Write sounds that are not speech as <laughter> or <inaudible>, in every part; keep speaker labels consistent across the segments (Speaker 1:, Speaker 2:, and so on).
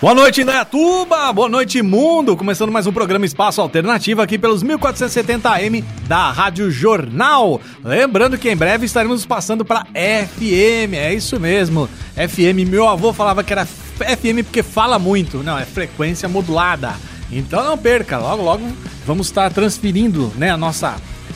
Speaker 1: Boa noite, Indaiatuba! Boa noite, mundo! Começando mais um programa Espaço Alternativo aqui pelos 1470M da Rádio Jornal. Lembrando que em breve estaremos passando para FM, é isso mesmo. FM, meu avô falava que era FM porque fala muito. Não, é frequência modulada. Então não perca, logo logo vamos estar transferindo né, a nossa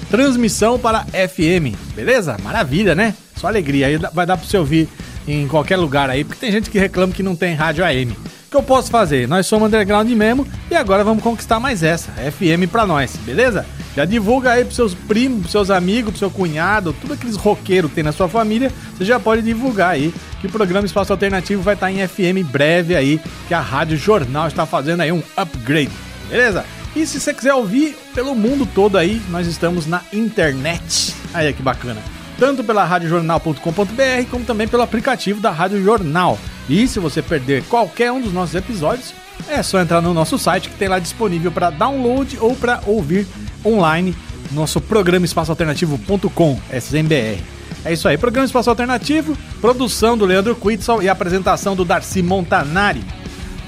Speaker 1: transmissão para FM, beleza? Maravilha, né? Só alegria, aí vai dar para você ouvir em qualquer lugar aí, porque tem gente que reclama que não tem rádio AM que eu posso fazer? Nós somos underground mesmo e agora vamos conquistar mais essa, FM pra nós, beleza? Já divulga aí pros seus primos, pros seus amigos, pro seu cunhado, tudo aqueles roqueiros que tem na sua família, você já pode divulgar aí que o programa Espaço Alternativo vai estar em FM breve aí, que a Rádio Jornal está fazendo aí um upgrade, beleza? E se você quiser ouvir pelo mundo todo aí, nós estamos na internet. Aí que bacana. Tanto pela radiojornal.com.br como também pelo aplicativo da Rádio Jornal. E se você perder qualquer um dos nossos episódios, é só entrar no nosso site que tem lá disponível para download ou para ouvir online, nosso programa espaçoalternativo.com, SMBR. É isso aí, programa Espaço Alternativo, produção do Leandro Quitzel e apresentação do Darcy Montanari.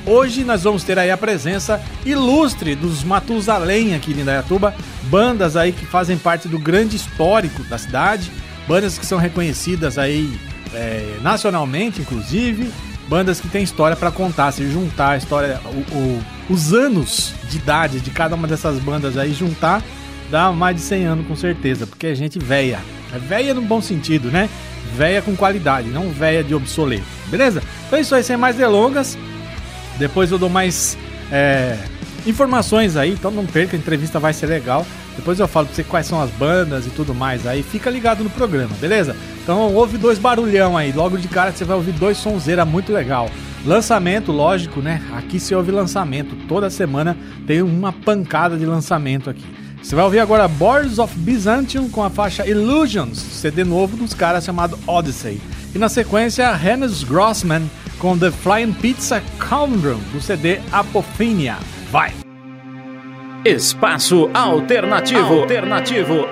Speaker 1: Hoje nós vamos ter aí a presença ilustre dos Matusalém aqui em Indaiatuba, bandas aí que fazem parte do grande histórico da cidade, bandas que são reconhecidas aí é, nacionalmente, inclusive, bandas que têm história para contar, se juntar a história, o, o, os anos de idade de cada uma dessas bandas aí, juntar, dá mais de 100 anos com certeza, porque é gente velha. É velha no bom sentido, né? Velha com qualidade, não velha de obsoleto, beleza? Então é isso aí, sem mais delongas. Depois eu dou mais é, informações aí, então não perca, a entrevista vai ser legal. Depois eu falo pra você quais são as bandas e tudo mais aí. Fica ligado no programa, beleza? Então ouve dois barulhão aí. Logo de cara você vai ouvir dois sonzeira muito legal. Lançamento, lógico, né? Aqui se ouve lançamento. Toda semana tem uma pancada de lançamento aqui. Você vai ouvir agora Boards of Byzantium com a faixa Illusions, CD novo dos caras chamado Odyssey. E na sequência, Hannes Grossman com The Flying Pizza Condrum do CD Apophenia. Vai!
Speaker 2: Espaço Alternativo. Alternativo.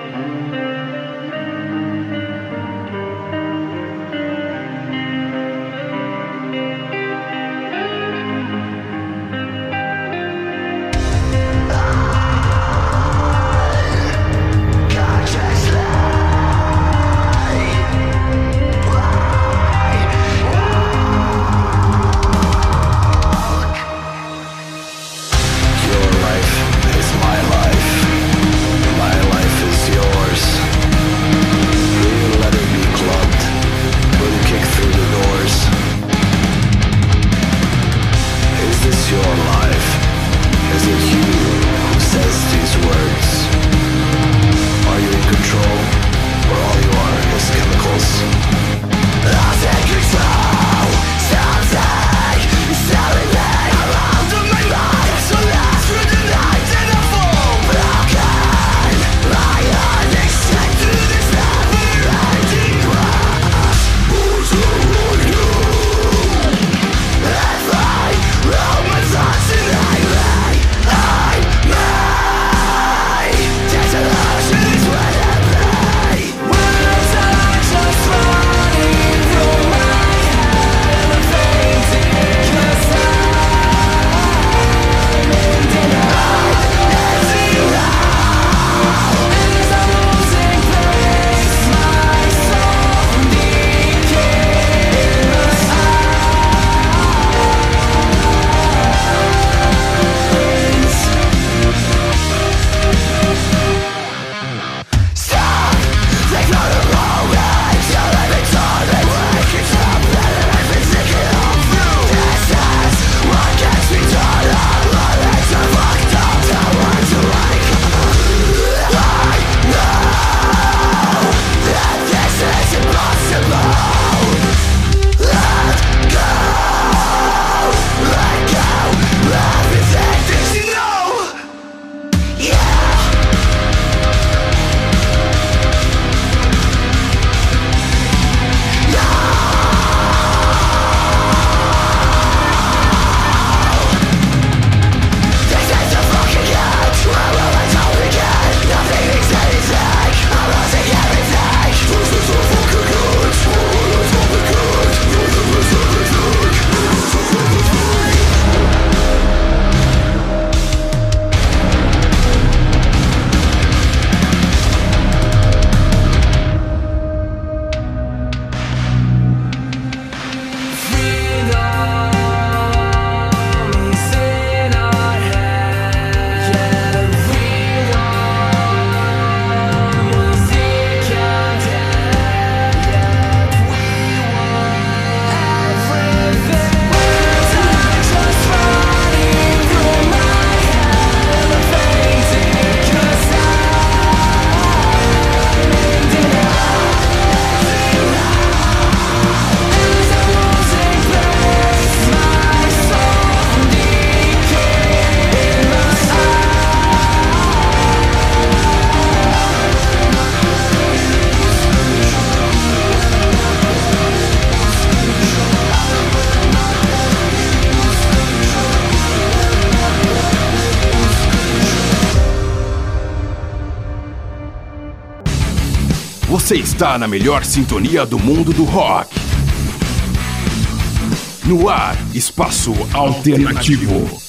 Speaker 3: Você está na melhor sintonia do mundo do rock. No ar, Espaço Alternativo.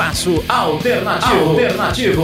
Speaker 2: Espaço Alternativo. Alternativo.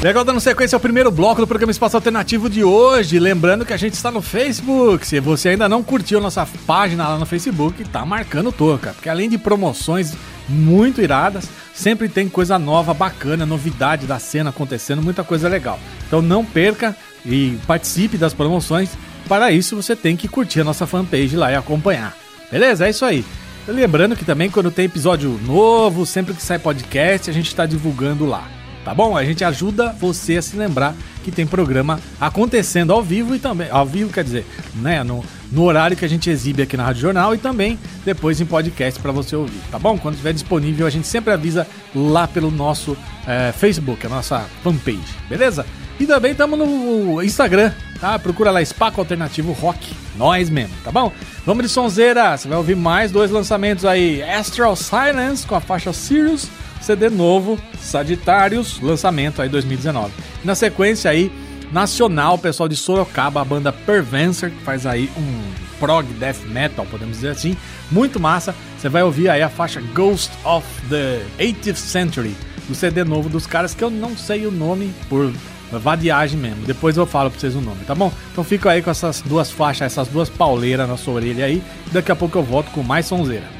Speaker 1: Legal, dando sequência ao primeiro bloco do programa Espaço Alternativo de hoje. Lembrando que a gente está no Facebook. Se você ainda não curtiu nossa página lá no Facebook, tá marcando toca. Porque além de promoções muito iradas, sempre tem coisa nova, bacana, novidade da cena acontecendo, muita coisa legal. Então não perca e participe das promoções. Para isso você tem que curtir a nossa fanpage lá e acompanhar. Beleza? É isso aí. Lembrando que também quando tem episódio novo, sempre que sai podcast, a gente está divulgando lá. Tá bom? A gente ajuda você a se lembrar que tem programa acontecendo ao vivo e também. Ao vivo, quer dizer, né? No, no horário que a gente exibe aqui na Rádio Jornal e também depois em podcast para você ouvir, tá bom? Quando estiver disponível, a gente sempre avisa lá pelo nosso é, Facebook, a nossa fanpage, beleza? E também estamos no Instagram, tá? Procura lá Espaco Alternativo Rock, nós mesmo, tá bom? Vamos de sonzeira, você vai ouvir mais dois lançamentos aí: Astral Silence com a faixa Sirius, CD novo, Sagitários, lançamento aí 2019. Na sequência aí, nacional, pessoal de Sorocaba, a banda Pervencer, que faz aí um prog death metal, podemos dizer assim, muito massa. Você vai ouvir aí a faixa Ghost of the 80th Century, do CD novo dos caras que eu não sei o nome por vadiagem mesmo. Depois eu falo pra vocês o nome, tá bom? Então fica aí com essas duas faixas, essas duas pauleiras na sua orelha aí. Daqui a pouco eu volto com mais sonzeira.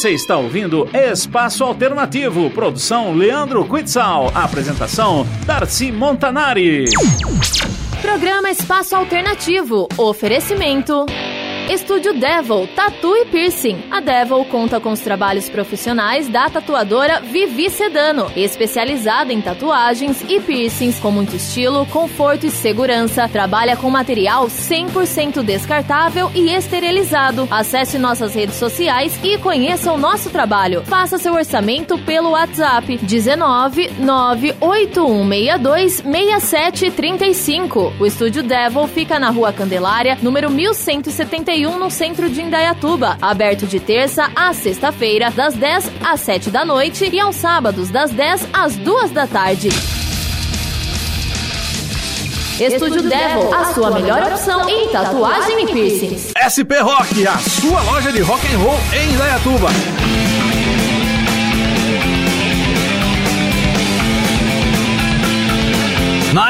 Speaker 2: Você está ouvindo Espaço Alternativo, produção Leandro Quitzal, apresentação Darcy Montanari.
Speaker 4: Programa Espaço Alternativo, oferecimento. Estúdio Devil, Tatu e Piercing. Devil conta com os trabalhos profissionais da tatuadora Vivi Sedano, especializada em tatuagens e piercings com muito estilo, conforto e segurança. Trabalha com material 100% descartável e esterilizado. Acesse nossas redes sociais e conheça o nosso trabalho. Faça seu orçamento pelo WhatsApp 19 98162 6735. O Estúdio Devil fica na Rua Candelária, número 1171 61 no centro de Indaiatuba, aberto de terça a sexta-feira, das 10 às 7 da noite e aos sábados, das 10 às 2 da tarde. Estúdio Devil, a sua melhor opção em tatuagem e piercings.
Speaker 1: SP Rock, a sua loja de rock and roll em Indaiatuba. Na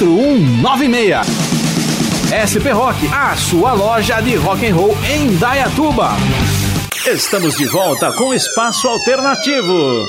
Speaker 1: 4196. SP Rock, a sua loja de rock and roll em Dayatuba.
Speaker 2: Estamos de volta com Espaço Alternativo.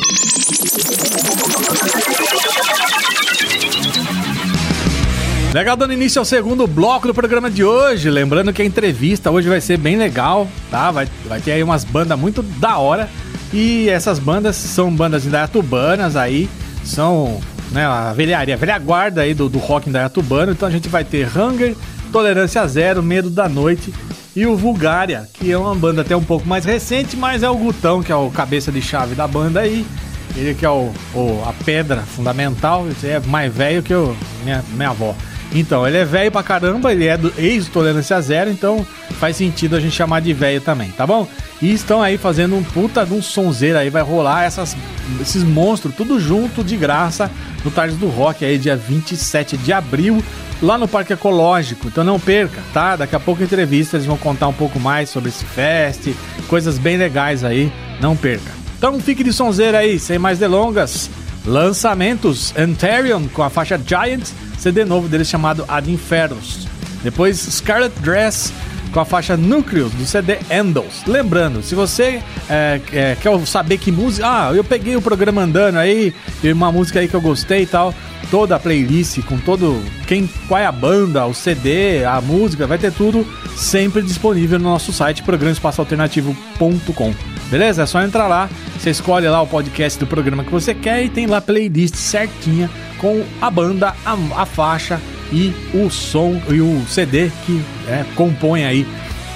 Speaker 1: Legal, dando início ao segundo bloco do programa de hoje. Lembrando que a entrevista hoje vai ser bem legal, tá? Vai, vai ter aí umas bandas muito da hora. E essas bandas são bandas indaiatubanas aí, são né, a velharia, a velha guarda aí do, do rock indaiatubano. Então a gente vai ter Hunger, Tolerância Zero, Medo da Noite e o Vulgária, que é uma banda até um pouco mais recente, mas é o Gutão, que é o cabeça de chave da banda aí. Ele que é o, o a pedra fundamental, é mais velho que o, minha, minha avó. Então, ele é velho pra caramba, ele é do ex-tolerância zero, então faz sentido a gente chamar de velho também, tá bom? E estão aí fazendo um puta de um sonzeiro aí, vai rolar essas, esses monstros tudo junto de graça no Tardes do Rock aí, dia 27 de abril, lá no Parque Ecológico. Então não perca, tá? Daqui a pouco entrevista eles vão contar um pouco mais sobre esse fest, coisas bem legais aí, não perca. Então fique de sonzeira aí, sem mais delongas. Lançamentos: Anterion com a faixa Giant, CD novo deles chamado Ad Infernos. Depois Scarlet Dress com a faixa Núcleos do CD Endles. Lembrando, se você é, é, quer saber que música. Ah, eu peguei o programa andando aí, e uma música aí que eu gostei e tal. Toda a playlist com todo. Quem, qual é a banda, o CD, a música, vai ter tudo sempre disponível no nosso site programaespaçoalternativo.com. Beleza? É só entrar lá, você escolhe lá o podcast do programa que você quer e tem lá a playlist certinha com a banda, a, a faixa e o som e o CD que é, compõe aí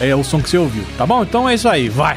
Speaker 1: é, o som que você ouviu, tá bom? Então é isso aí, vai!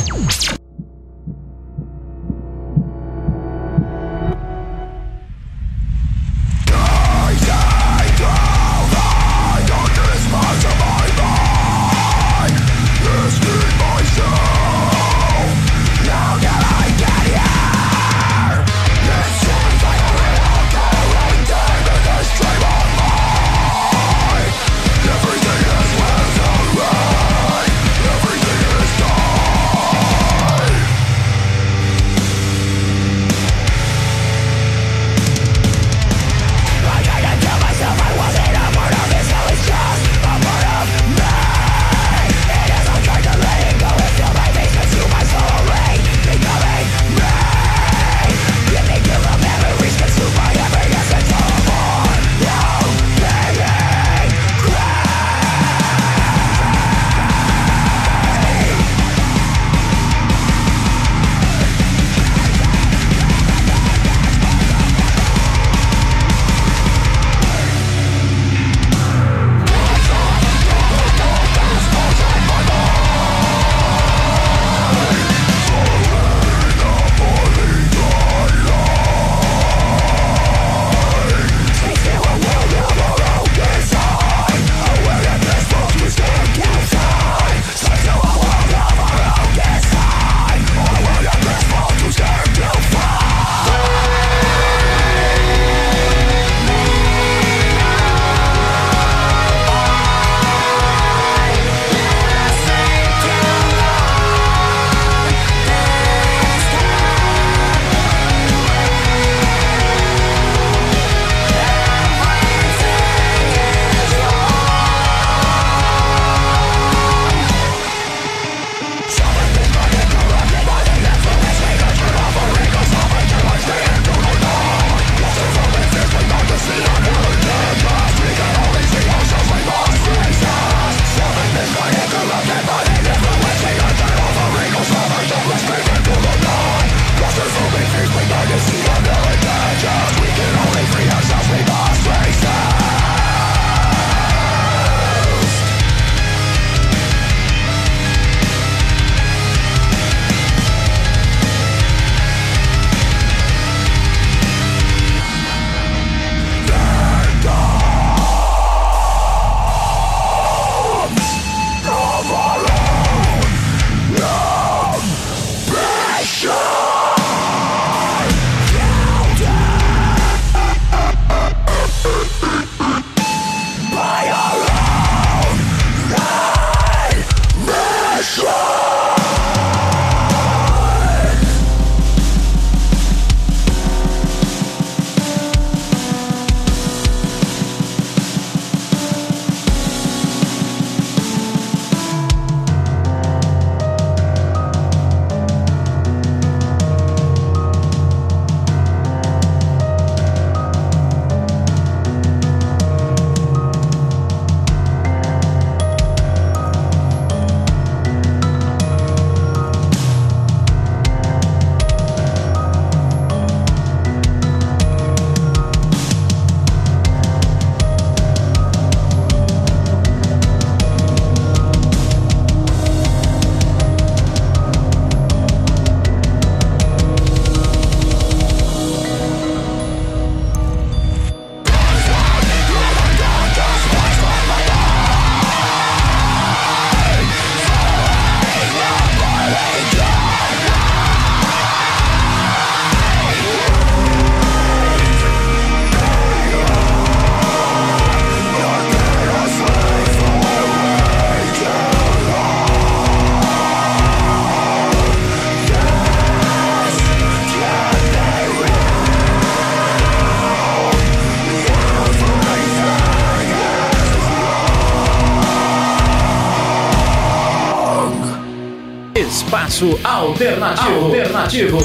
Speaker 5: Alternativo. Alternativo.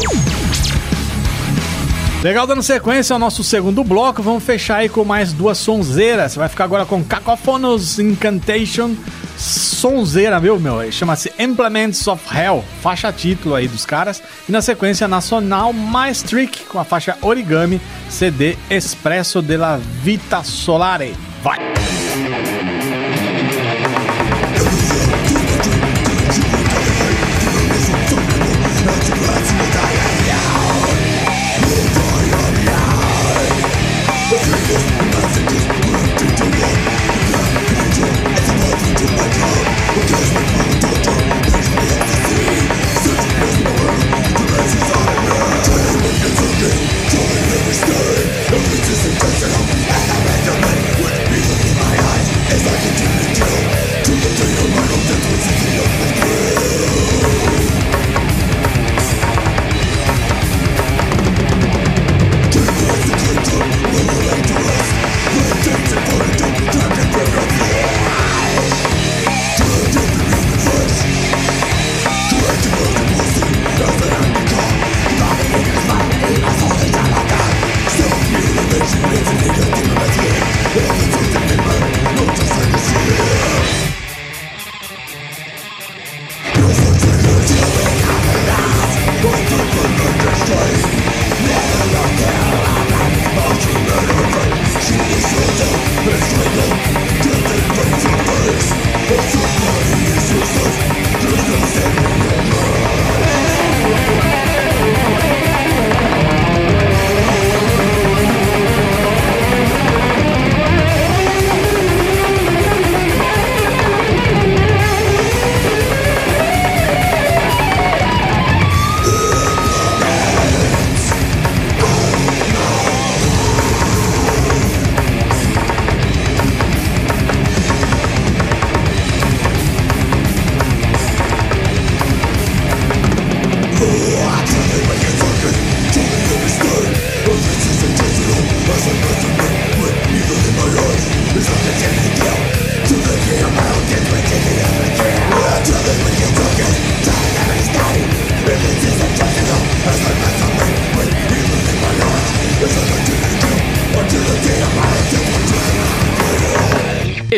Speaker 1: Legal, dando sequência ao nosso segundo bloco, vamos fechar aí com mais duas sonzeiras. Você vai ficar agora com Cacophonous Incantation, sonzeira, viu, meu? Chama-se Implements of Hell, faixa título aí dos caras. E na sequência, Nacional Mais Trick, com a faixa Origami, CD Espresso de la Vita Solare. Vai!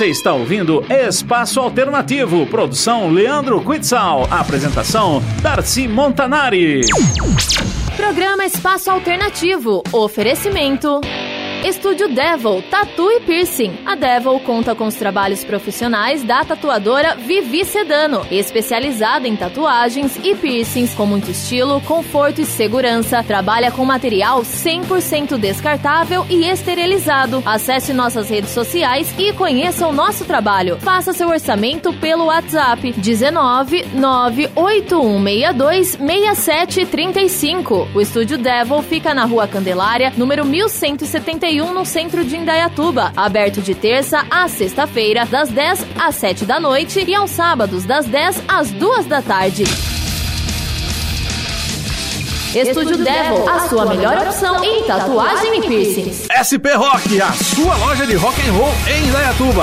Speaker 2: Você está ouvindo Espaço Alternativo, produção Leandro Quitzal, apresentação Darcy Montanari.
Speaker 4: Programa Espaço Alternativo, oferecimento. Estúdio Devil, Tatu e Piercing. A Devil conta com os trabalhos profissionais da tatuadora Vivi Sedano, especializada em tatuagens e piercings com muito estilo, conforto e segurança. Trabalha com material 100% descartável e esterilizado. Acesse nossas redes sociais e conheça o nosso trabalho. Faça seu orçamento pelo WhatsApp 19 98162 6735. O Estúdio Devil fica na Rua Candelária, número 1171 no centro de Indaiatuba. Aberto de terça a sexta-feira, das 10 às 7 da noite e aos sábados, das 10 às 2 da tarde. Estúdio Devil, a sua melhor opção em tatuagem e piercings.
Speaker 1: SP Rock, a sua loja de rock and roll em Indaiatuba.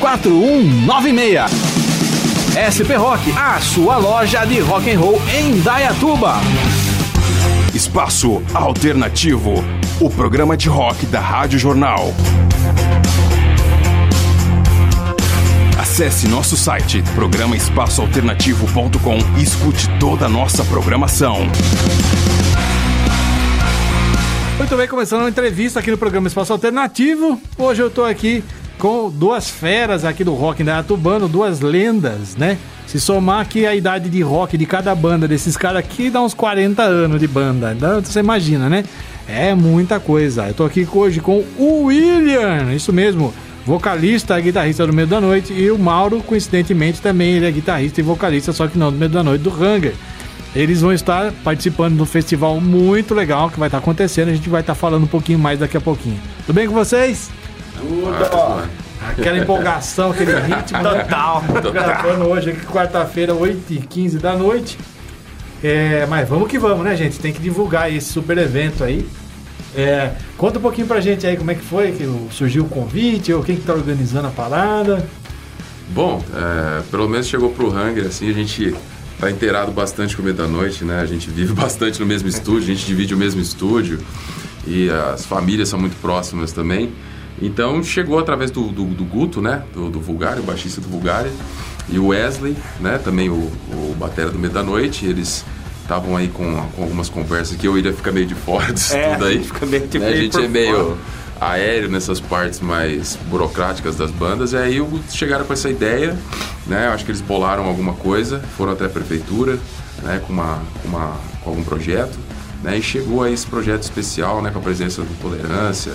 Speaker 1: 4196. SP Rock, a sua loja de rock and roll em Dayatuba.
Speaker 3: Espaço Alternativo, o programa de rock da Rádio Jornal. Acesse nosso site programaespaçoalternativo.com e escute toda a nossa programação.
Speaker 1: Muito bem, começando uma entrevista aqui no programa Espaço Alternativo. Hoje eu tô aqui com duas feras aqui do rock indaiatubano, duas lendas, né? Se somar aqui a idade de rock de cada banda desses caras aqui, dá uns 40 anos de banda. Então você imagina, né? É muita coisa. Eu tô aqui hoje com o William, isso mesmo, vocalista e guitarrista do Meio da Noite, e o Mauro, coincidentemente, também ele é guitarrista e vocalista, só que não do Meio da Noite, do Hunger. Eles vão estar participando do festival muito legal que vai estar acontecendo. A gente vai estar falando um pouquinho mais daqui a pouquinho. Tudo bem com vocês?
Speaker 6: Tudo.
Speaker 1: Aquela empolgação, aquele ritmo. <laughs>
Speaker 6: Total.
Speaker 1: Gravando hoje aqui, quarta-feira, 8h15 da noite. É, mas vamos que vamos, né, gente? Tem que divulgar esse super evento aí. É, conta um pouquinho pra gente aí como é que foi, que surgiu o convite, ou quem que tá organizando a parada.
Speaker 6: Bom, é, pelo menos chegou pro Hunger, assim, a gente tá inteirado bastante com o meio da noite, né? A gente vive <laughs> bastante no mesmo estúdio, a gente divide o mesmo estúdio e as famílias são muito próximas também. Então chegou através do, do, do Guto, né? Do, do Vulgário, o baixista do Vulgário, e o Wesley, né? Também o, o batera do Meio da Noite. Eles estavam aí com, com algumas conversas que eu iria ficar meio de fora disso <laughs>
Speaker 7: É,
Speaker 6: tudo aí.
Speaker 7: fica meio de
Speaker 6: Né, A gente é meio
Speaker 7: fora.
Speaker 6: aéreo nessas partes mais burocráticas das bandas. E aí chegaram com essa ideia, né? Eu acho que eles bolaram alguma coisa, foram até a prefeitura, né? Com, uma, uma, com algum projeto, né? E chegou aí esse projeto especial, né? Com a presença do Tolerância,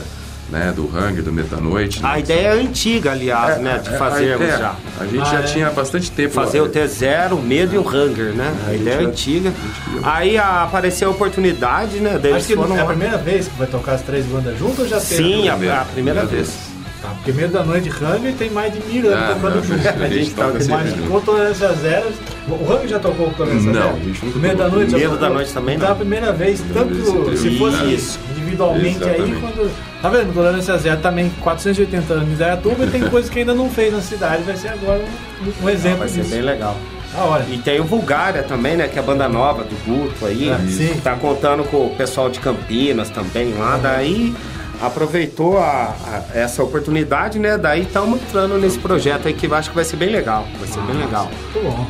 Speaker 6: né? Do Hunger, do Metanoite.
Speaker 7: A
Speaker 6: né?
Speaker 7: ideia é antiga, aliás, né? De
Speaker 6: É,
Speaker 7: fazermos
Speaker 6: é,
Speaker 7: já.
Speaker 6: A gente
Speaker 1: Ah,
Speaker 6: já
Speaker 1: é.
Speaker 6: tinha bastante tempo.
Speaker 7: Fazer o T0, o medo e o hunger, né?
Speaker 6: É,
Speaker 7: A
Speaker 6: a
Speaker 7: ideia é
Speaker 6: já-
Speaker 7: antiga.
Speaker 6: a queria-
Speaker 7: Aí a- apareceu a oportunidade, né?
Speaker 1: Acho que
Speaker 7: foram
Speaker 1: é a
Speaker 7: lá.
Speaker 1: primeira vez que vai tocar as três bandas juntas ou já teve?
Speaker 7: Sim, a,
Speaker 6: Primeira-
Speaker 7: a primeira
Speaker 6: primeira
Speaker 7: vez.
Speaker 1: Tá, porque meio da noite Hunger tem mais de mil anos
Speaker 6: Ah,
Speaker 1: tocando
Speaker 6: não,
Speaker 1: junto.
Speaker 6: a gente <laughs>
Speaker 7: tá-
Speaker 1: mais com Tolerância Zero. O Hunger já tocou com Tolerância
Speaker 6: Não,
Speaker 1: Zero?
Speaker 6: a gente nunca
Speaker 1: Meio da
Speaker 6: tocou.
Speaker 1: noite já
Speaker 7: Medo da Noite também
Speaker 1: Então
Speaker 7: não.
Speaker 1: a primeira vez, tanto se fosse
Speaker 7: isso.
Speaker 1: Individualmente aí,
Speaker 6: Exatamente.
Speaker 1: quando. Tá vendo? Tolerância Zero também, 480 anos de e tem coisas que ainda não fez na cidade. Vai ser agora um, um exemplo
Speaker 7: Vai ser
Speaker 1: disso.
Speaker 7: bem legal. E tem o Vulgária também, né? Que é a banda nova do Guto aí.
Speaker 1: Ah, sim.
Speaker 7: Tá contando com o pessoal de Campinas também lá. Daí aproveitou a- a- essa oportunidade, né? Daí estamos entrando nesse projeto aí que eu acho que vai ser bem legal. Vai ser bem legal.
Speaker 1: Muito bom.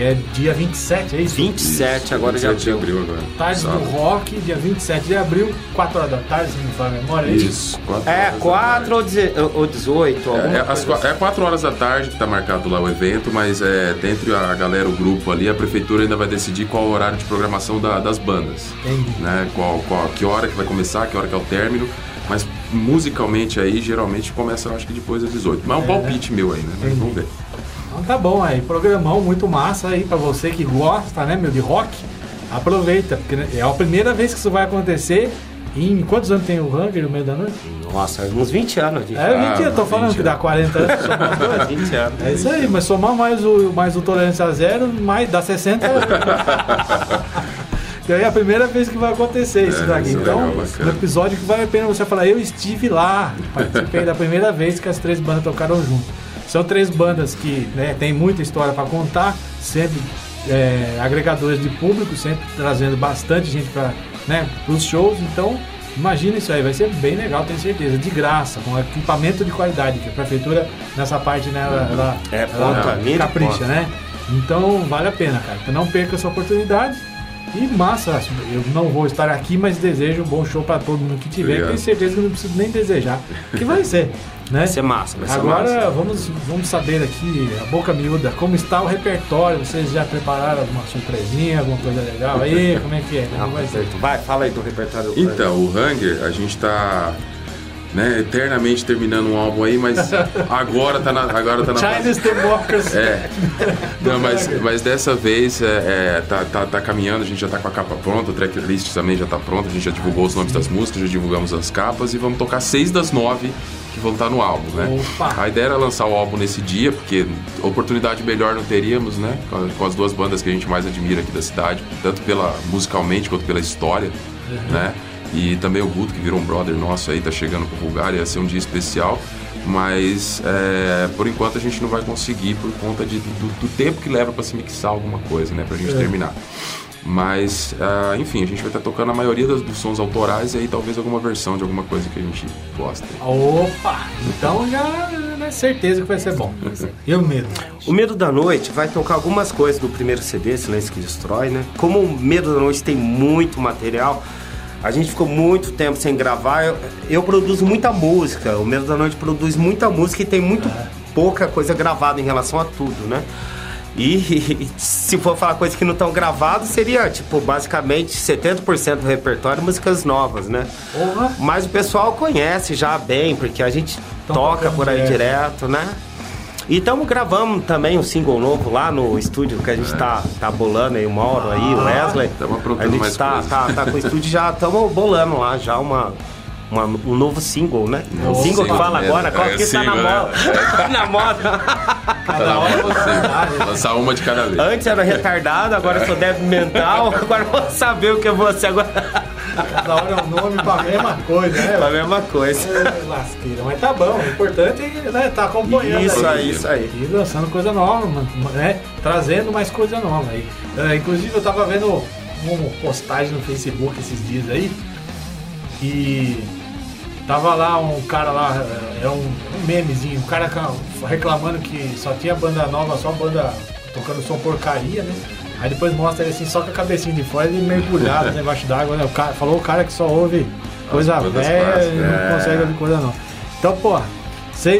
Speaker 1: É dia 27, é isso?
Speaker 7: 27 agora de
Speaker 6: 27 de
Speaker 7: abril.
Speaker 6: abril agora.
Speaker 1: Tarde do
Speaker 6: Sábado.
Speaker 1: Rock, dia 27 de abril, 4 horas da tarde, se não me falha a memória. é
Speaker 6: Isso, quatro
Speaker 7: É,
Speaker 6: horas da
Speaker 7: 4 ou deze- ou 18, alguma
Speaker 6: É, é, às
Speaker 7: coisa
Speaker 6: qua- é 4 horas da tarde que está marcado lá o evento, mas é, dentre a galera, o grupo ali, a prefeitura ainda vai decidir qual o horário de programação da- das bandas.
Speaker 1: Entendi.
Speaker 6: Né? Qual, qual- que hora que vai começar, que hora que é o término. Mas musicalmente aí, geralmente começa, eu acho que depois das 18. Mas é um palpite meu aí, né? Mas vamos ver.
Speaker 1: Então tá bom aí, programão muito massa aí pra você que gosta, né, meu, de rock. aproveita, porque né, é a primeira vez que isso vai acontecer. Em quantos anos tem o Hunger no meio da noite?
Speaker 7: Nossa, uns 20 anos. De...
Speaker 1: É, 20 eu tô
Speaker 6: Ah,
Speaker 1: falando
Speaker 6: 20
Speaker 1: que dá 40 anos, <laughs> somar os dois.
Speaker 7: 20 anos.
Speaker 1: É isso aí, mas somar mais o, mais o tolerância a zero, mais dá 60 <laughs> E aí é a primeira vez que vai acontecer isso
Speaker 6: É,
Speaker 1: daqui.
Speaker 6: isso é
Speaker 1: então,
Speaker 6: bacana.
Speaker 1: no episódio que vale a pena você falar, eu estive lá, participei da primeira vez que as três bandas tocaram junto. São três bandas que né, tem muita história para contar, sempre é, agregadores de público, sempre trazendo bastante gente para né, os shows. Então, imagina isso aí, vai ser bem legal, tenho certeza, de graça, com equipamento de qualidade, que a prefeitura nessa parte né, ela, ela,
Speaker 7: É,
Speaker 1: ela
Speaker 7: ponta,
Speaker 1: capricha,
Speaker 7: ponta.
Speaker 1: né? Então vale a pena, cara. Então não perca essa oportunidade. E massa, eu não vou estar aqui, mas desejo um bom show para todo mundo que tiver.
Speaker 6: Obrigado.
Speaker 1: Tenho certeza que não preciso nem desejar. Que vai ser, <laughs> né?
Speaker 7: Vai ser massa, vai ser
Speaker 1: Agora
Speaker 7: massa.
Speaker 1: vamos, vamos saber aqui, a boca miúda, como está o repertório. Vocês já prepararam alguma surpresinha, alguma coisa legal aí? Como é que é? Como vai?
Speaker 7: Vai, fala aí do repertório.
Speaker 6: Então, o Hunger, a gente tá né, eternamente terminando um álbum aí, mas <laughs> agora tá na, agora tá na
Speaker 1: Chinese Democracy.
Speaker 6: É. Não, mas, mas dessa vez é, é, tá, tá, tá caminhando, a gente já tá com a capa pronta, o tracklist também já tá pronto, a gente já divulgou os nomes das músicas, já divulgamos as capas e vamos tocar seis das nove que vão estar no álbum, né?
Speaker 1: Opa!
Speaker 6: A ideia era lançar o álbum nesse dia, porque oportunidade melhor não teríamos, né? Com as duas bandas que a gente mais admira aqui da cidade, tanto pela musicalmente quanto pela história, né? E também o Guto, que virou um brother nosso aí, tá chegando pro Bulgária, ia ser um dia especial. Mas é, por enquanto a gente não vai conseguir por conta de- do, do tempo que leva para se mixar alguma coisa, né? Pra gente terminar. Mas, ah, enfim, a gente vai estar tocando a maioria das- dos sons autorais e aí talvez alguma versão de alguma coisa que a gente gosta.
Speaker 1: Opa! Então já é certeza que vai ser bom. E o medo?
Speaker 7: O Medo da Noite vai tocar algumas coisas do primeiro CD, Silêncio que Destrói, né? Como o Medo da Noite tem muito material, a gente ficou muito tempo sem gravar. Eu, eu produzo muita música, o Medo da Noite produz muita música e tem muito pouca coisa gravada em relação a tudo, né? E <laughs> se for falar coisas que não estão gravadas, seria, tipo, basicamente 70% do repertório músicas novas, né? Mas o pessoal conhece já bem, porque a gente
Speaker 1: Tão
Speaker 7: toca por aí
Speaker 1: direto.
Speaker 7: direto, né? E estamos gravando também um single novo lá no estúdio que a gente tá, tá bolando aí, o Mauro aí, o Wesley.
Speaker 6: Tamo aprontando
Speaker 7: a gente
Speaker 6: mais
Speaker 7: tá,
Speaker 6: coisas.
Speaker 7: tá, tá com o estúdio já, estamos bolando lá já uma, uma- um novo single, né? O
Speaker 6: Novo
Speaker 7: single que
Speaker 6: single
Speaker 7: fala
Speaker 6: mesmo.
Speaker 7: agora, qual
Speaker 6: É,
Speaker 7: que tá na
Speaker 6: single, né?
Speaker 7: moda? <laughs> na moda.
Speaker 6: Tá na hora você lançar uma de cada vez.
Speaker 7: Antes era retardado, agora sou débil mental, <laughs> agora vou saber o que eu vou ser agora.
Speaker 1: Cada hora é um nome pra mesma coisa, né?
Speaker 7: É a mesma coisa.
Speaker 1: É, Lasqueira, mas tá bom, o importante é né, tá acompanhando
Speaker 7: Isso aí, isso aí.
Speaker 1: E lançando coisa nova, mano, né? Trazendo mais coisa nova aí. É, inclusive eu tava vendo uma postagem no Facebook esses dias aí e tava lá um cara lá, é um, um memezinho, um cara ca- reclamando que só tinha banda nova, só banda tocando som porcaria, né? Aí depois mostra ele assim, só com a cabecinha de fora e mergulhado né, embaixo d'água, né? O cara, falou o cara que só ouve coisa velha e não
Speaker 6: é.
Speaker 1: consegue ouvir coisa não. Então, pô, cê-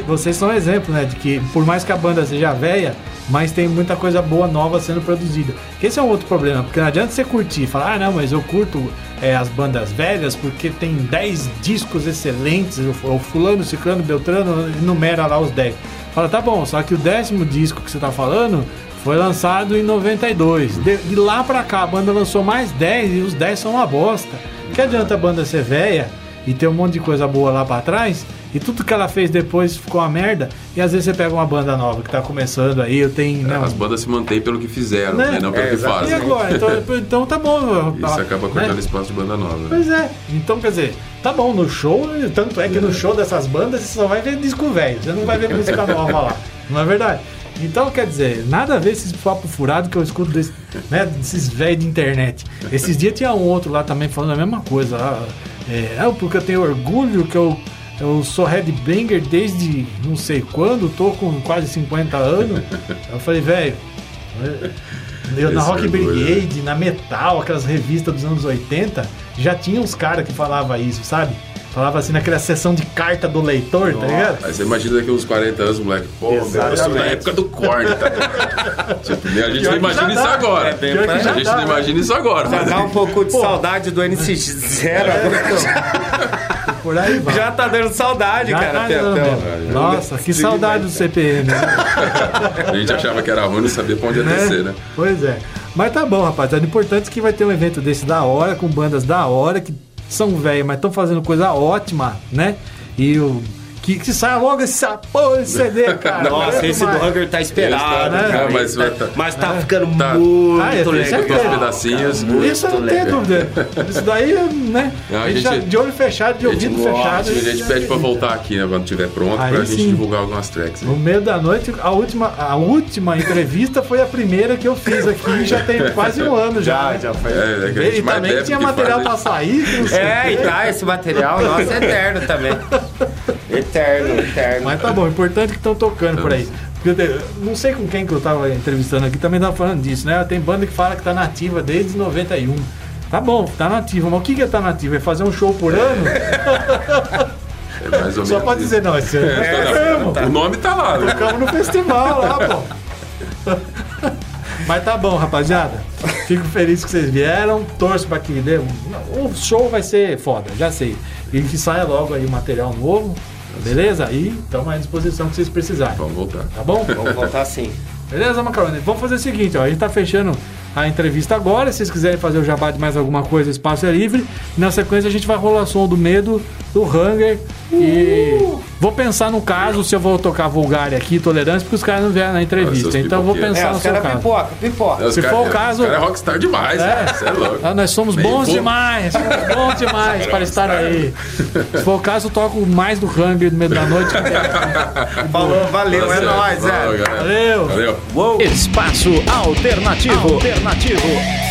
Speaker 1: vocês são um exemplo, né? De que por mais que a banda seja velha, mas tem muita coisa boa nova sendo produzida. Esse é um outro problema, porque não adianta você curtir e falar, ah, não, mas eu curto é, as bandas velhas porque tem 10 discos excelentes, o, fulano, ciclano, beltrano, enumera lá os 10. Fala, tá bom, só que o décimo disco que você tá falando foi lançado em 92. De, de lá pra cá a banda lançou mais 10 e os 10 são uma bosta. Que adianta a banda ser velha e ter um monte de coisa boa lá pra trás e tudo que ela fez depois ficou uma merda e às vezes você pega uma banda nova que tá começando aí, eu tenho, né,
Speaker 6: As
Speaker 1: um-
Speaker 6: bandas se mantêm pelo que fizeram,
Speaker 1: Né?
Speaker 6: né? não pelo
Speaker 7: É,
Speaker 6: que
Speaker 1: e
Speaker 6: fazem.
Speaker 1: agora? Então, então tá bom.
Speaker 6: Isso acaba cortando
Speaker 1: né?
Speaker 6: espaço de banda nova. né?
Speaker 1: Pois é. Então, quer dizer, tá bom, no show, tanto é que no show dessas bandas você só vai ver disco velho, você não vai ver música nova lá. Não é verdade? Então, quer dizer, nada a ver esses papo furado que eu escuto desse, né, desses velhos de internet. Esses dias tinha um outro lá também falando a mesma coisa. lá, É, "Ah, porque eu tenho orgulho que eu, eu sou headbanger desde não sei quando, tô com quase 50 anos. Eu falei, velho, eu, na Rock
Speaker 6: orgulho,
Speaker 1: Brigade, na Metal, aquelas revistas dos anos 80, já tinha uns caras que falavam isso, sabe? Falava assim naquela sessão de carta do leitor, tá ligado?
Speaker 6: Aí você imagina daqui uns 40 anos, moleque, pô, meu, eu sou da época do corte, tá? <laughs> tipo, né, a gente não
Speaker 1: que
Speaker 6: imagina
Speaker 1: já
Speaker 6: isso
Speaker 1: dá.
Speaker 6: agora.
Speaker 7: É bem
Speaker 6: a gente
Speaker 1: dá,
Speaker 6: não
Speaker 1: né?
Speaker 6: imagina isso agora.
Speaker 7: Já dá um pouco de
Speaker 1: Pô.
Speaker 7: saudade do NX0 agora.
Speaker 1: Por aí vai.
Speaker 7: Já tá dando saudade,
Speaker 1: Já
Speaker 7: cara.
Speaker 1: tá
Speaker 7: até-
Speaker 1: dando. Nossa, que saudade do CPM, né? <laughs>
Speaker 6: A gente achava que era ruim, não sabia pra onde ia
Speaker 1: Né?
Speaker 6: descer, né?
Speaker 1: Pois é. Mas tá bom, rapaziada. O importante é que vai ter um evento desse da hora, com bandas da hora, que são velhos, mas estão fazendo coisa ótima, né? E o. Que, que saia logo essa porra de CD, cara.
Speaker 7: Nossa, esse do Hunger tá esperado.
Speaker 6: Esse tá-
Speaker 7: cara.
Speaker 6: Ah, mas tá-
Speaker 7: mas tá ficando
Speaker 6: Tá.
Speaker 7: muito
Speaker 1: Ah, esse é
Speaker 7: legal.
Speaker 6: Os pedacinhos.
Speaker 1: Isso eu não tenho
Speaker 7: legal.
Speaker 1: dúvida. Isso daí, né?
Speaker 6: Não, a
Speaker 1: a gente
Speaker 6: gente-
Speaker 1: já, de olho fechado, de
Speaker 6: A gente,
Speaker 1: ouvido fechado.
Speaker 6: a gente pede pra voltar aqui, né? Quando tiver pronto,
Speaker 1: Aí
Speaker 6: pra gente
Speaker 1: sim.
Speaker 6: divulgar algumas tracks.
Speaker 1: No
Speaker 6: Né?
Speaker 1: meio da noite, a última, a última entrevista foi a primeira que eu fiz aqui, já tem quase um ano já.
Speaker 7: Já,
Speaker 1: né?
Speaker 7: já foi.
Speaker 6: É, é que a
Speaker 1: E
Speaker 6: gente
Speaker 1: também tinha material pra
Speaker 6: faz,
Speaker 1: sair. não
Speaker 7: É, e tá, esse material, nossa, é eterno também. Eterno, <laughs> eterno.
Speaker 1: Mas tá bom, o importante é que estão tocando por aí. Não sei com quem que eu tava entrevistando aqui, também tava falando disso, né? Tem banda que fala que tá nativa desde 91. Tá bom, tá nativa, mas o que que é tá nativa? É fazer um show por ano? <laughs>
Speaker 6: É mais ou
Speaker 1: Só
Speaker 6: menos
Speaker 1: pode dizer, não, esse ano
Speaker 6: É,
Speaker 1: nós tocamos.
Speaker 6: O nome tá lá, né?
Speaker 1: Tocamos no festival lá, pô. <laughs> Mas tá bom, rapaziada. Fico feliz que vocês vieram. Torço pra que dê. um- O show vai ser foda, já sei. E que saia logo aí o material novo. Beleza? Aí estamos à disposição que vocês precisarem.
Speaker 6: Vamos voltar.
Speaker 1: Tá bom?
Speaker 7: Vamos voltar sim.
Speaker 1: Beleza, Macarone? Vamos fazer o seguinte, ó. A gente tá fechando a entrevista agora. Se vocês quiserem fazer o jabá de mais alguma coisa, o espaço é livre. Na sequência, a gente vai rolar som do medo, do Hunger. E vou pensar no caso se eu vou tocar vulgar aqui, tolerância, porque os caras não vieram na
Speaker 6: Ah,
Speaker 1: entrevista.
Speaker 6: seus
Speaker 1: então eu vou pensar
Speaker 7: É,
Speaker 1: no seu caso.
Speaker 7: pipoca, pipoca.
Speaker 1: Se
Speaker 6: cara-
Speaker 1: for o caso-
Speaker 6: Os caras é rockstar demais,
Speaker 1: É.
Speaker 6: né? Você é louco.
Speaker 1: Ah, nós somos bons
Speaker 6: vou.
Speaker 1: demais, somos bons demais para estar aí. Se for o caso, eu toco mais do Hunger no meio da noite. <laughs>
Speaker 7: Falou, valeu, é
Speaker 6: Tá certo.
Speaker 7: nóis, é.
Speaker 1: Valeu.
Speaker 6: Valeu.
Speaker 7: Uou.
Speaker 2: Espaço Alternativo. Alternativo.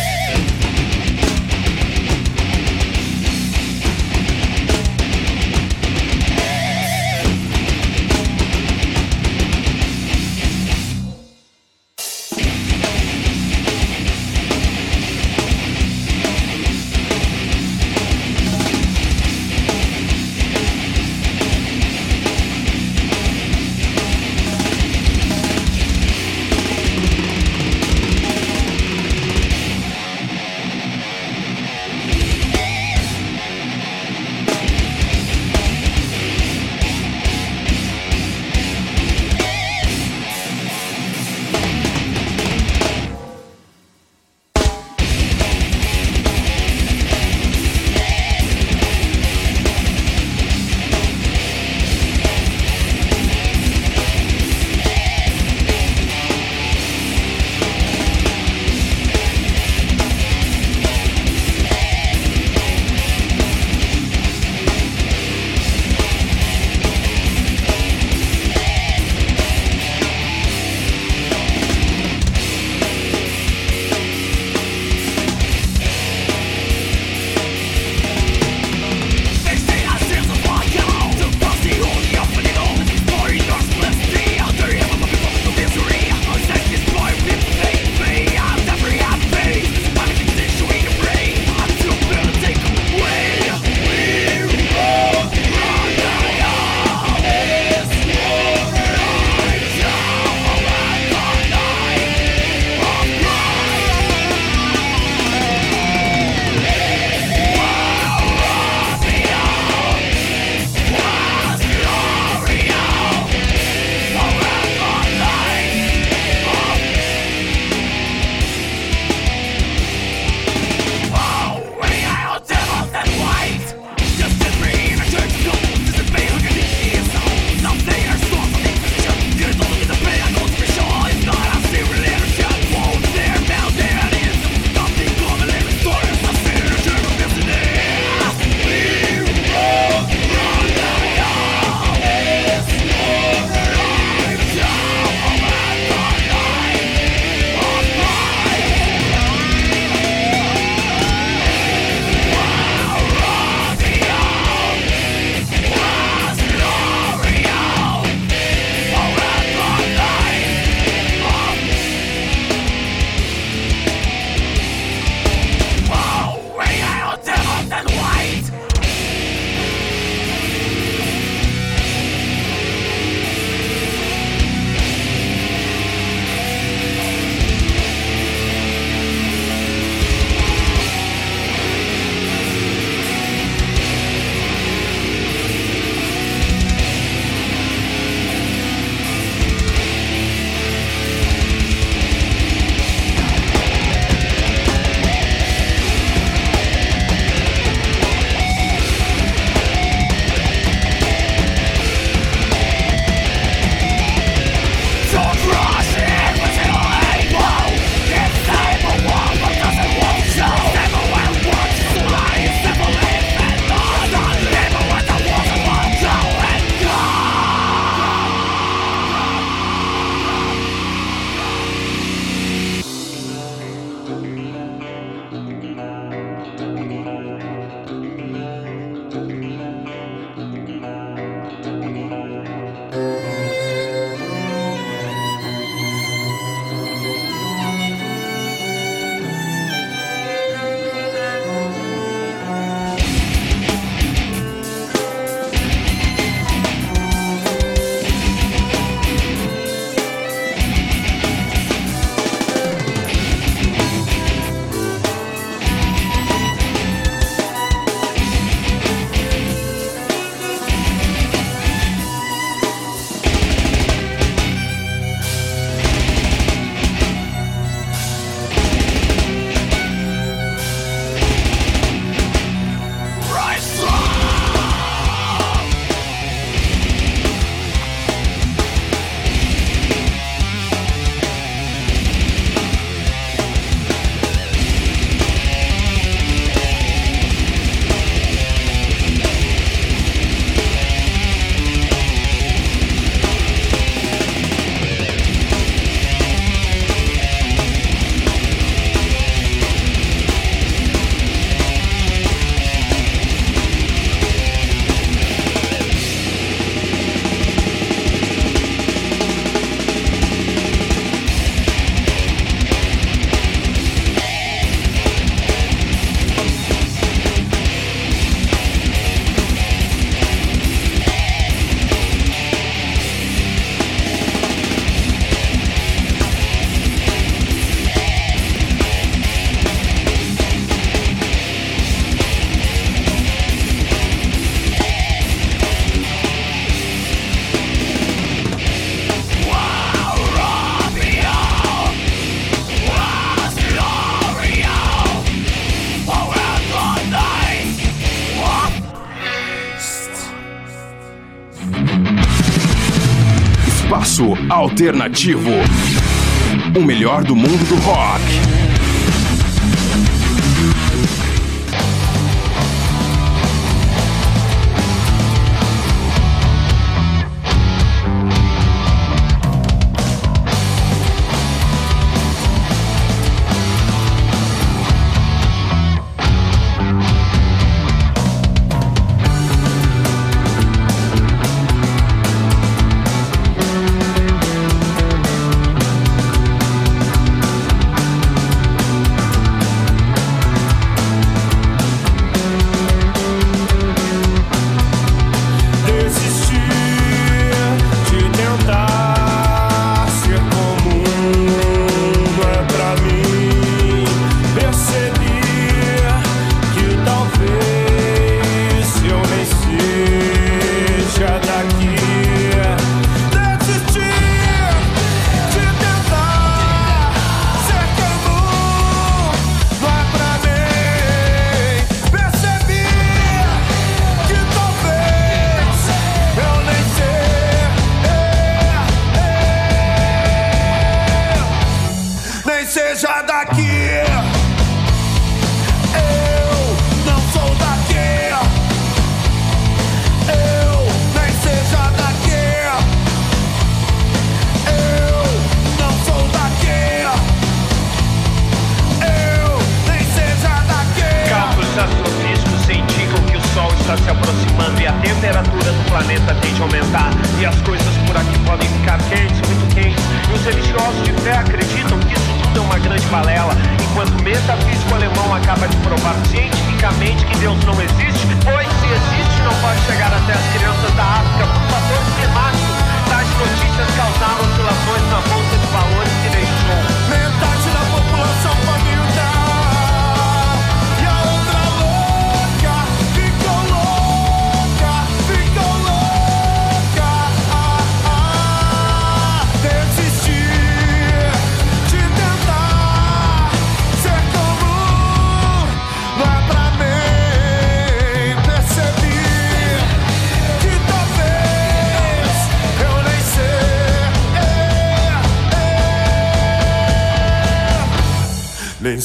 Speaker 8: Alternativo. O melhor do mundo do rock.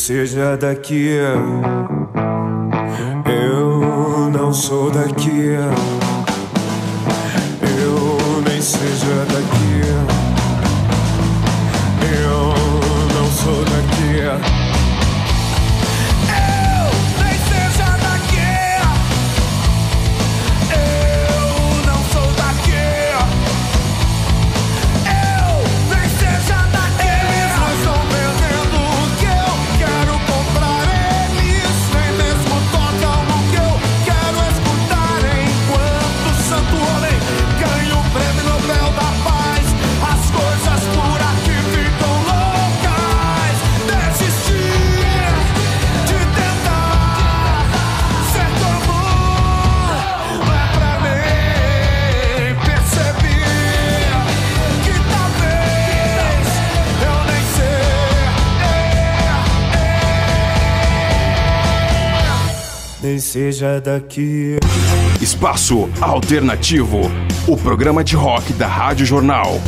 Speaker 9: Seja daqui. Eu não sou daqui. Seja daqui.
Speaker 8: Espaço Alternativo, o programa de rock da Rádio Jornal.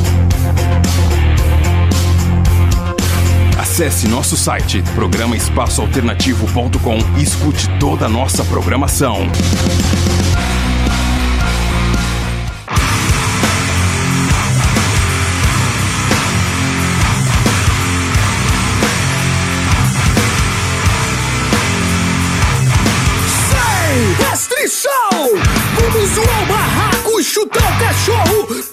Speaker 8: Acesse nosso site programaespaçoalternativo.com e escute toda a nossa programação.
Speaker 5: Cachorro,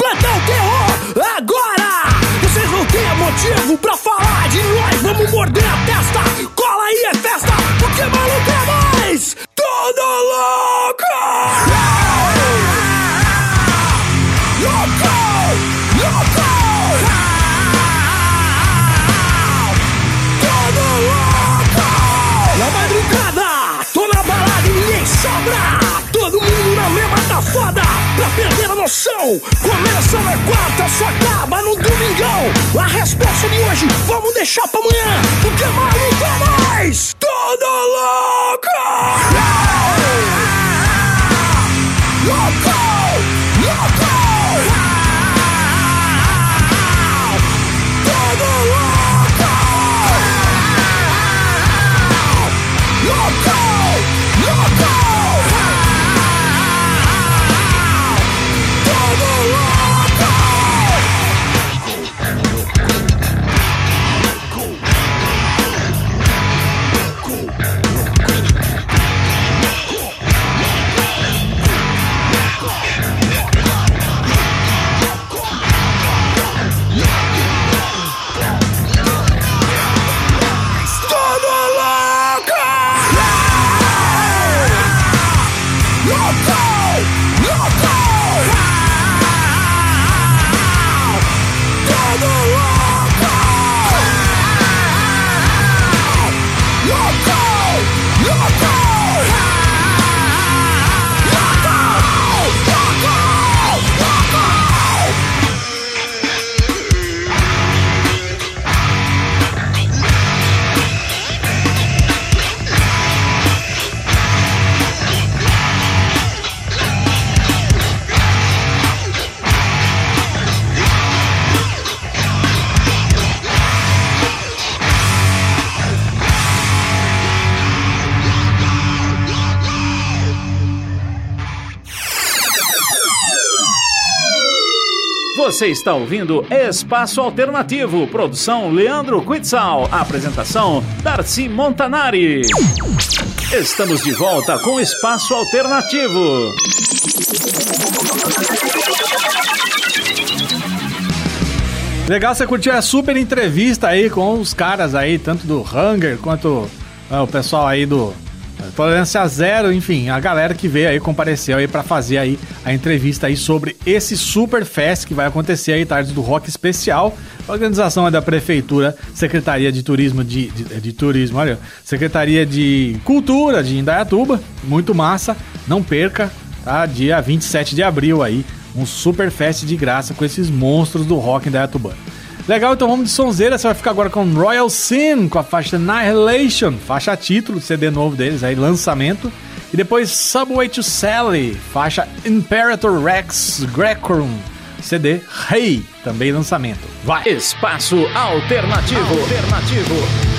Speaker 5: noção. Começa na quarta, só acaba no domingão. A resposta de hoje, vamos deixar pra amanhã. Porque maluco é mais. Todo! Louco!
Speaker 2: Você está ouvindo Espaço Alternativo, produção Leandro Quitzal, apresentação Darcy Montanari. Estamos de volta com Espaço Alternativo.
Speaker 1: Legal você curtir a super entrevista aí com os caras aí, tanto do Hunger quanto ah, o pessoal aí do Tolerância Zero, enfim, a galera que veio aí, compareceu aí para fazer aí a entrevista aí sobre esse Super Fest que vai acontecer aí, Tardes do Rock Especial. A organização é da Prefeitura, Secretaria de Turismo de, de, de Turismo, olha, Secretaria de Cultura de Indaiatuba, muito massa, não perca, tá? Dia 27 de abril aí, um Super Fest de graça com esses monstros do rock em Indaiatuba. Legal, então vamos de sonzeira. Você vai ficar agora com Royal Sin, com a faixa Annihilation, faixa título, CD novo deles aí, lançamento. E depois Subway to Sally, faixa Imperator Rex Grecorum, CD Hey, também lançamento. Vai!
Speaker 2: Espaço Alternativo. Alternativo.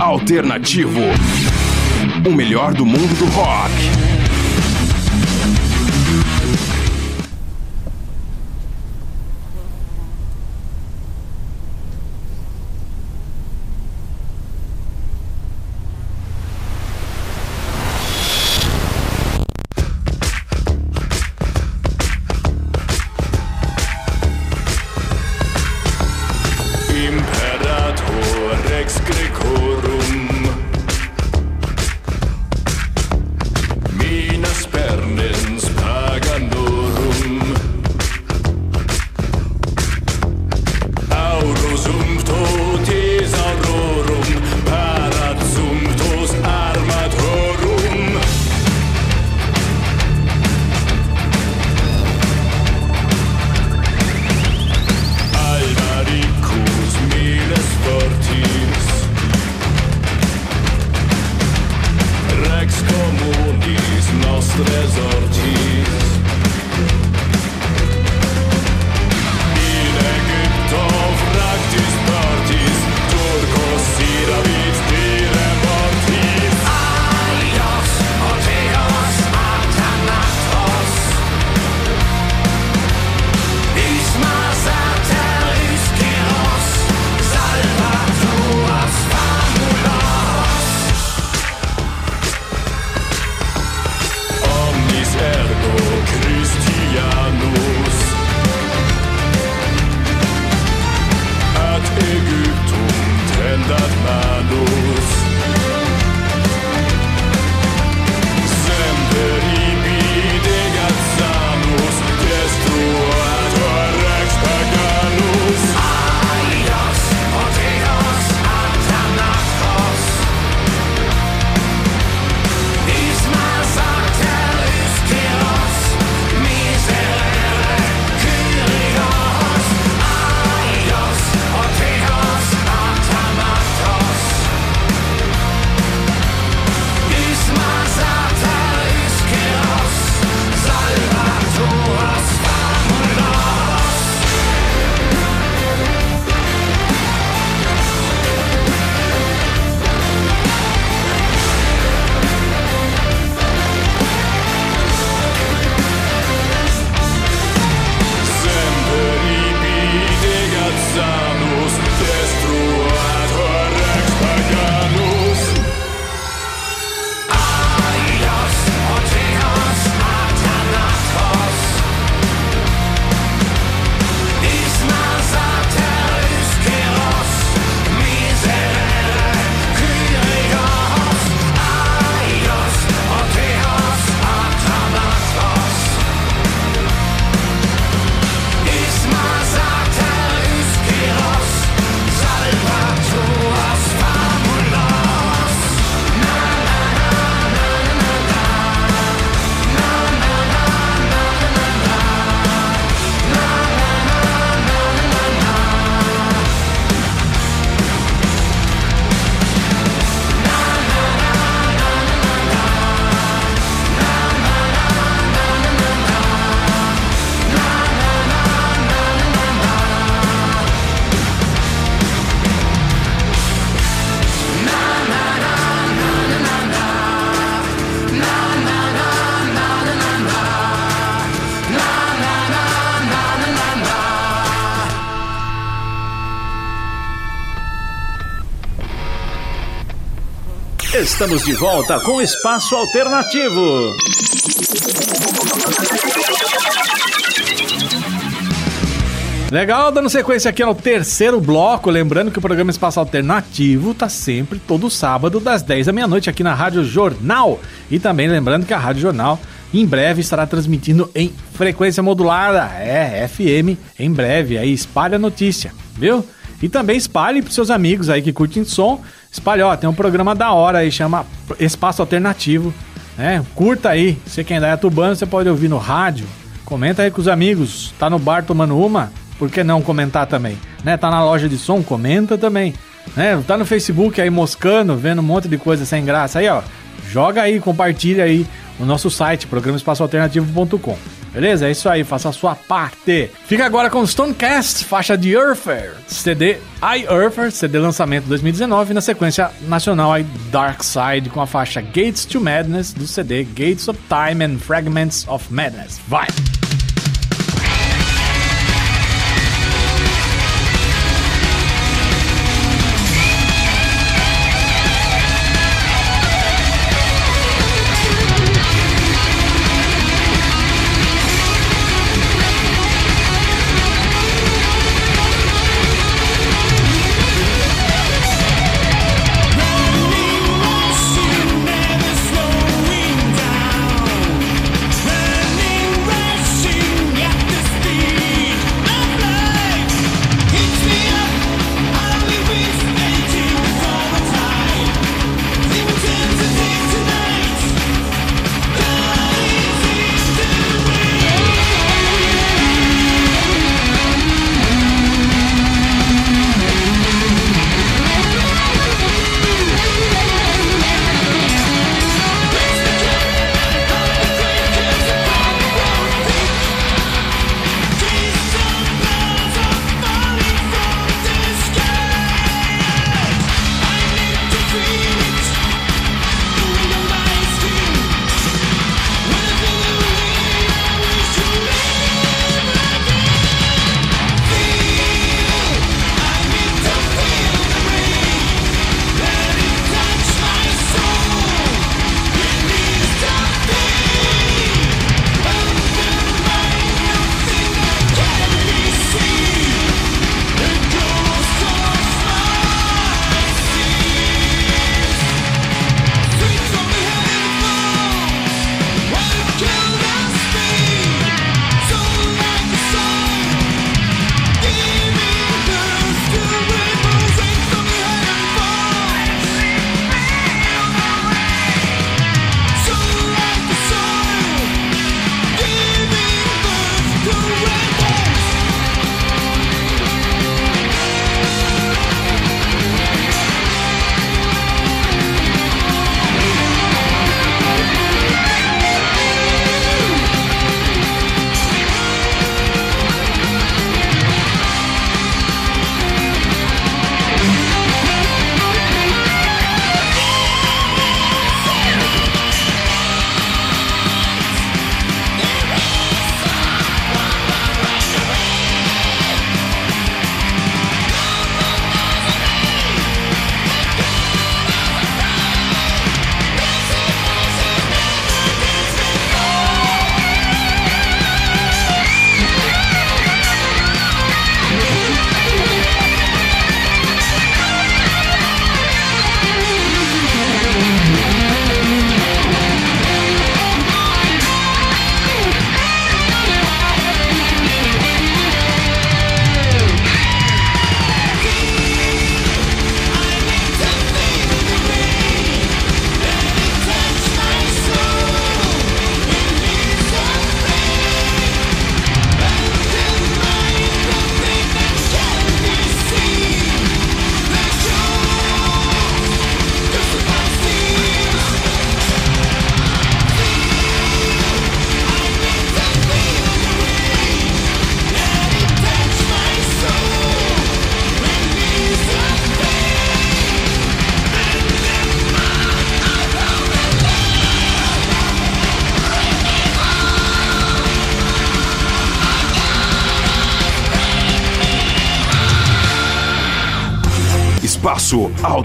Speaker 3: Alternativo. O melhor do mundo do rock.
Speaker 2: Estamos de volta com Espaço Alternativo.
Speaker 1: Legal, dando sequência aqui ao terceiro bloco. Lembrando que o programa Espaço Alternativo tá sempre todo sábado, das 10 da meia-noite, aqui na Rádio Jornal. E também lembrando que a Rádio Jornal em breve estará transmitindo em frequência modulada, é, FM, em breve. Aí espalha a notícia, viu? E também espalhe pros seus amigos aí que curtem som. Espalhe, ó, tem um programa da hora aí, chama Espaço Alternativo. Né? Curta aí. Você quem é tubano, você pode ouvir no rádio. Comenta aí com os amigos. Tá no bar tomando uma? Por que não comentar também? Né? Tá na loja de som? Comenta também. Né? Tá no Facebook aí moscando, vendo um monte de coisa sem graça. Aí, ó. Joga aí, compartilha aí no nosso site, programaespaçoalternativo.com. Beleza? É isso aí, faça a sua parte. Fica agora com Stonecast, faixa de Earther, CD I CD lançamento 2019, na sequência nacional aí Dark Side com a faixa Gates to Madness do CD Gates of Time and Fragments of Madness. Vai!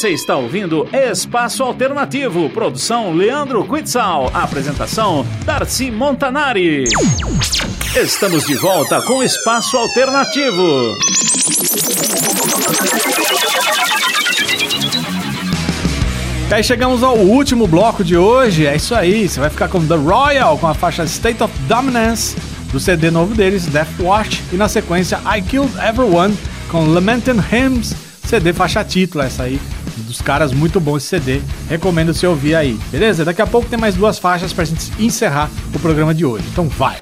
Speaker 10: Você está ouvindo Espaço Alternativo, produção Leandro Quitzal, apresentação Darcy Montanari. Estamos de volta com Espaço Alternativo.
Speaker 1: E aí chegamos ao último bloco de hoje, é isso aí, você vai ficar com The Royal, com a faixa State of Dominance, do CD novo deles, Death Watch, e na sequência I Killed Everyone, com Lamenting Hymns, CD faixa título, essa aí, dos caras, muito bom esse CD, recomendo você ouvir aí, beleza? Daqui a pouco tem mais duas faixas pra gente encerrar o programa de hoje, então vai!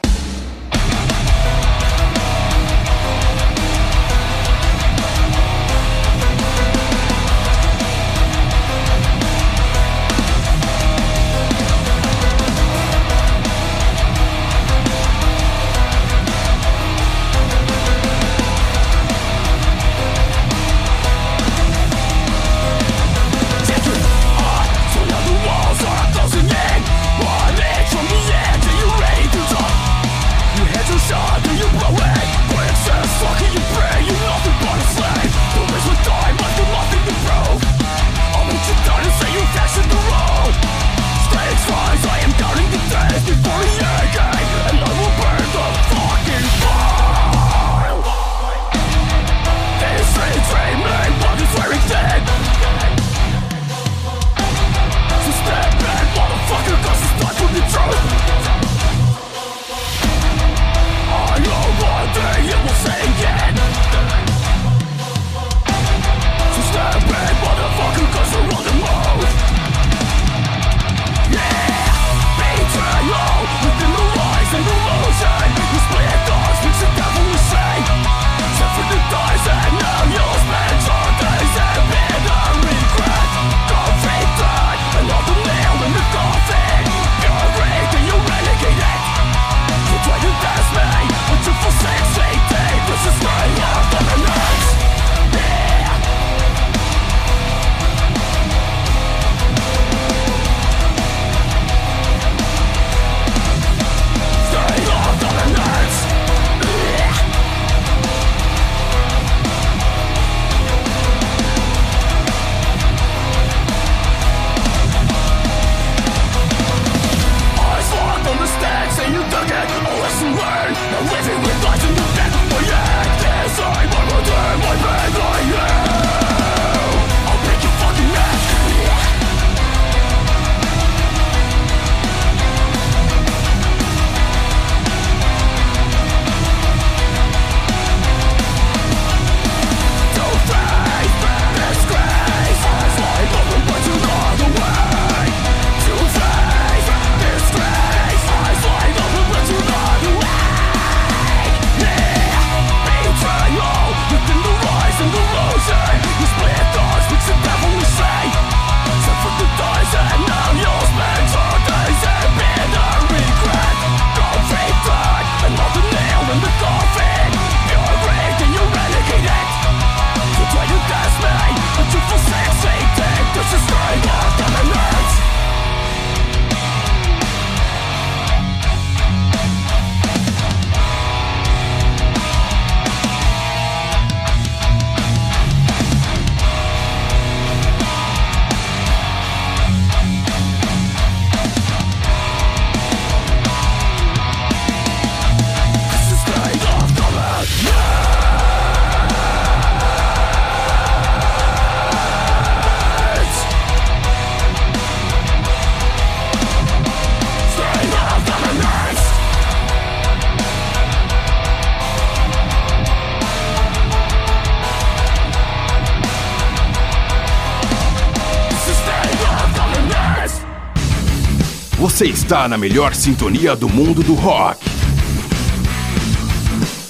Speaker 11: Você está na melhor sintonia do mundo do rock.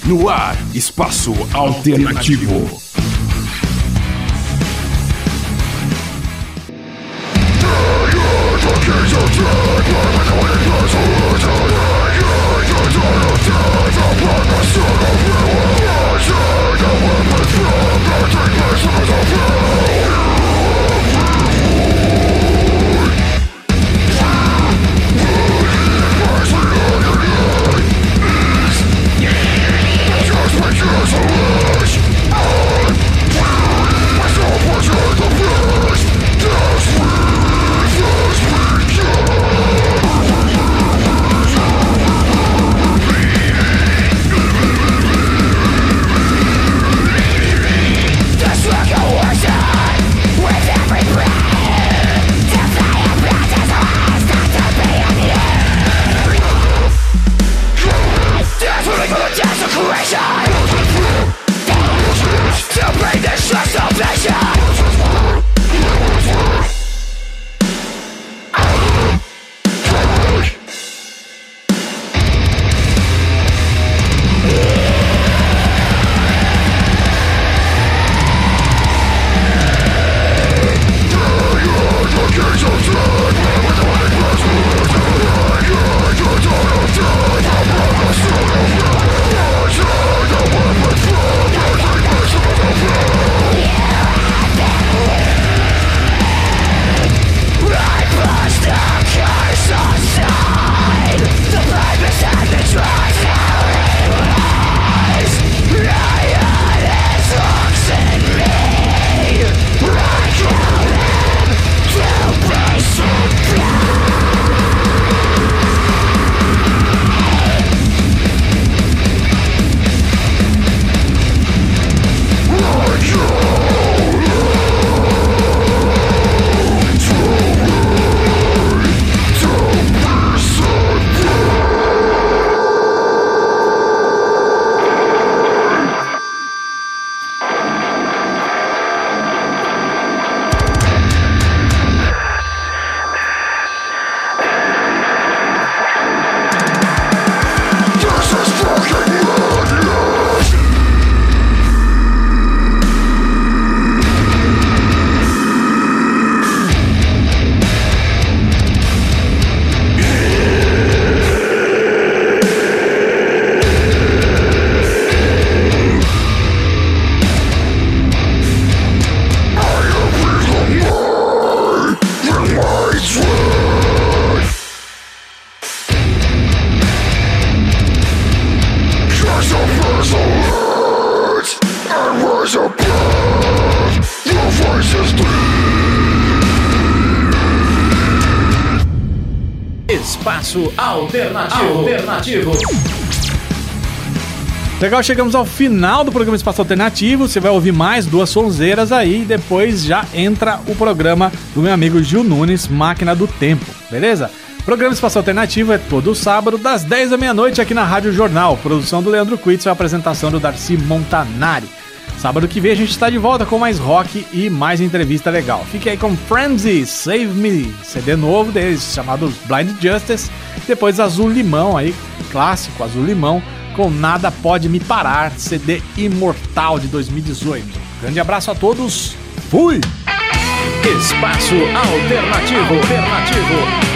Speaker 11: No ar, espaço alternativo.
Speaker 12: Just
Speaker 1: musical, chegamos ao final do programa Espaço Alternativo. Você vai ouvir mais duas sonzeiras aí e depois já entra o programa do meu amigo Gil Nunes, Máquina do Tempo, beleza? Programa Espaço Alternativo é todo sábado, das 10 da meia-noite, aqui na Rádio Jornal. Produção do Leandro Quitz e apresentação do Darcy Montanari. Sábado que vem a gente está de volta com mais rock e mais entrevista legal. Fique aí com Frenzy, Save Me, CD novo deles, chamado Blind Justice. Depois Azul Limão aí, clássico Azul Limão com Nada Pode Me Parar, CD Imortal de 2018. Grande abraço a todos, fui!
Speaker 2: Espaço Alternativo. Alternativo.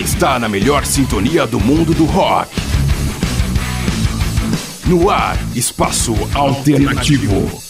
Speaker 3: está na melhor sintonia do mundo do rock.
Speaker 11: No ar, espaço alternativo.
Speaker 13: alternativo.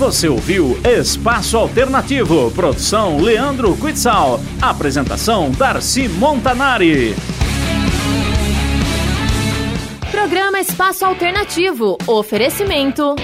Speaker 2: Você ouviu Espaço Alternativo, produção Leandro Quitzal, apresentação Darcy Montanari.
Speaker 4: Programa Espaço Alternativo. Oferecimento.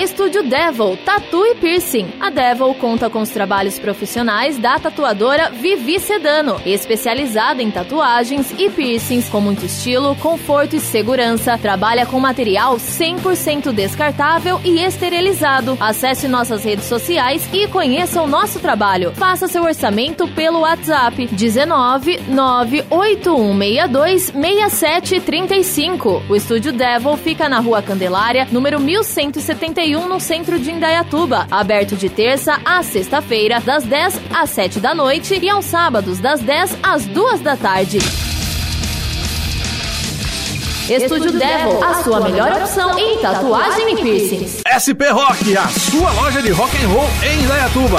Speaker 4: Estúdio Devil, Tatu e Piercing. A Devil conta com os trabalhos profissionais da tatuadora Vivi Sedano, especializada em tatuagens e piercings com muito estilo, conforto e segurança. Trabalha com material 100% descartável e esterilizado. Acesse nossas redes sociais e conheça o nosso trabalho. Faça seu orçamento pelo WhatsApp 19 98162 6735. O Estúdio Devil fica na Rua Candelária, número 1171 no centro de Indaiatuba, aberto de terça a sexta-feira, das 10 às 7 da noite e aos sábados, das 10 às 2 da tarde. Estúdio Devil, a sua melhor opção em tatuagem e piercings.
Speaker 1: SP Rock, a sua loja de rock and roll em Indaiatuba.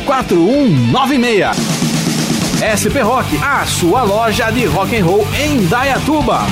Speaker 1: 4196. SP Rock, a sua loja de rock and roll em Dayatuba.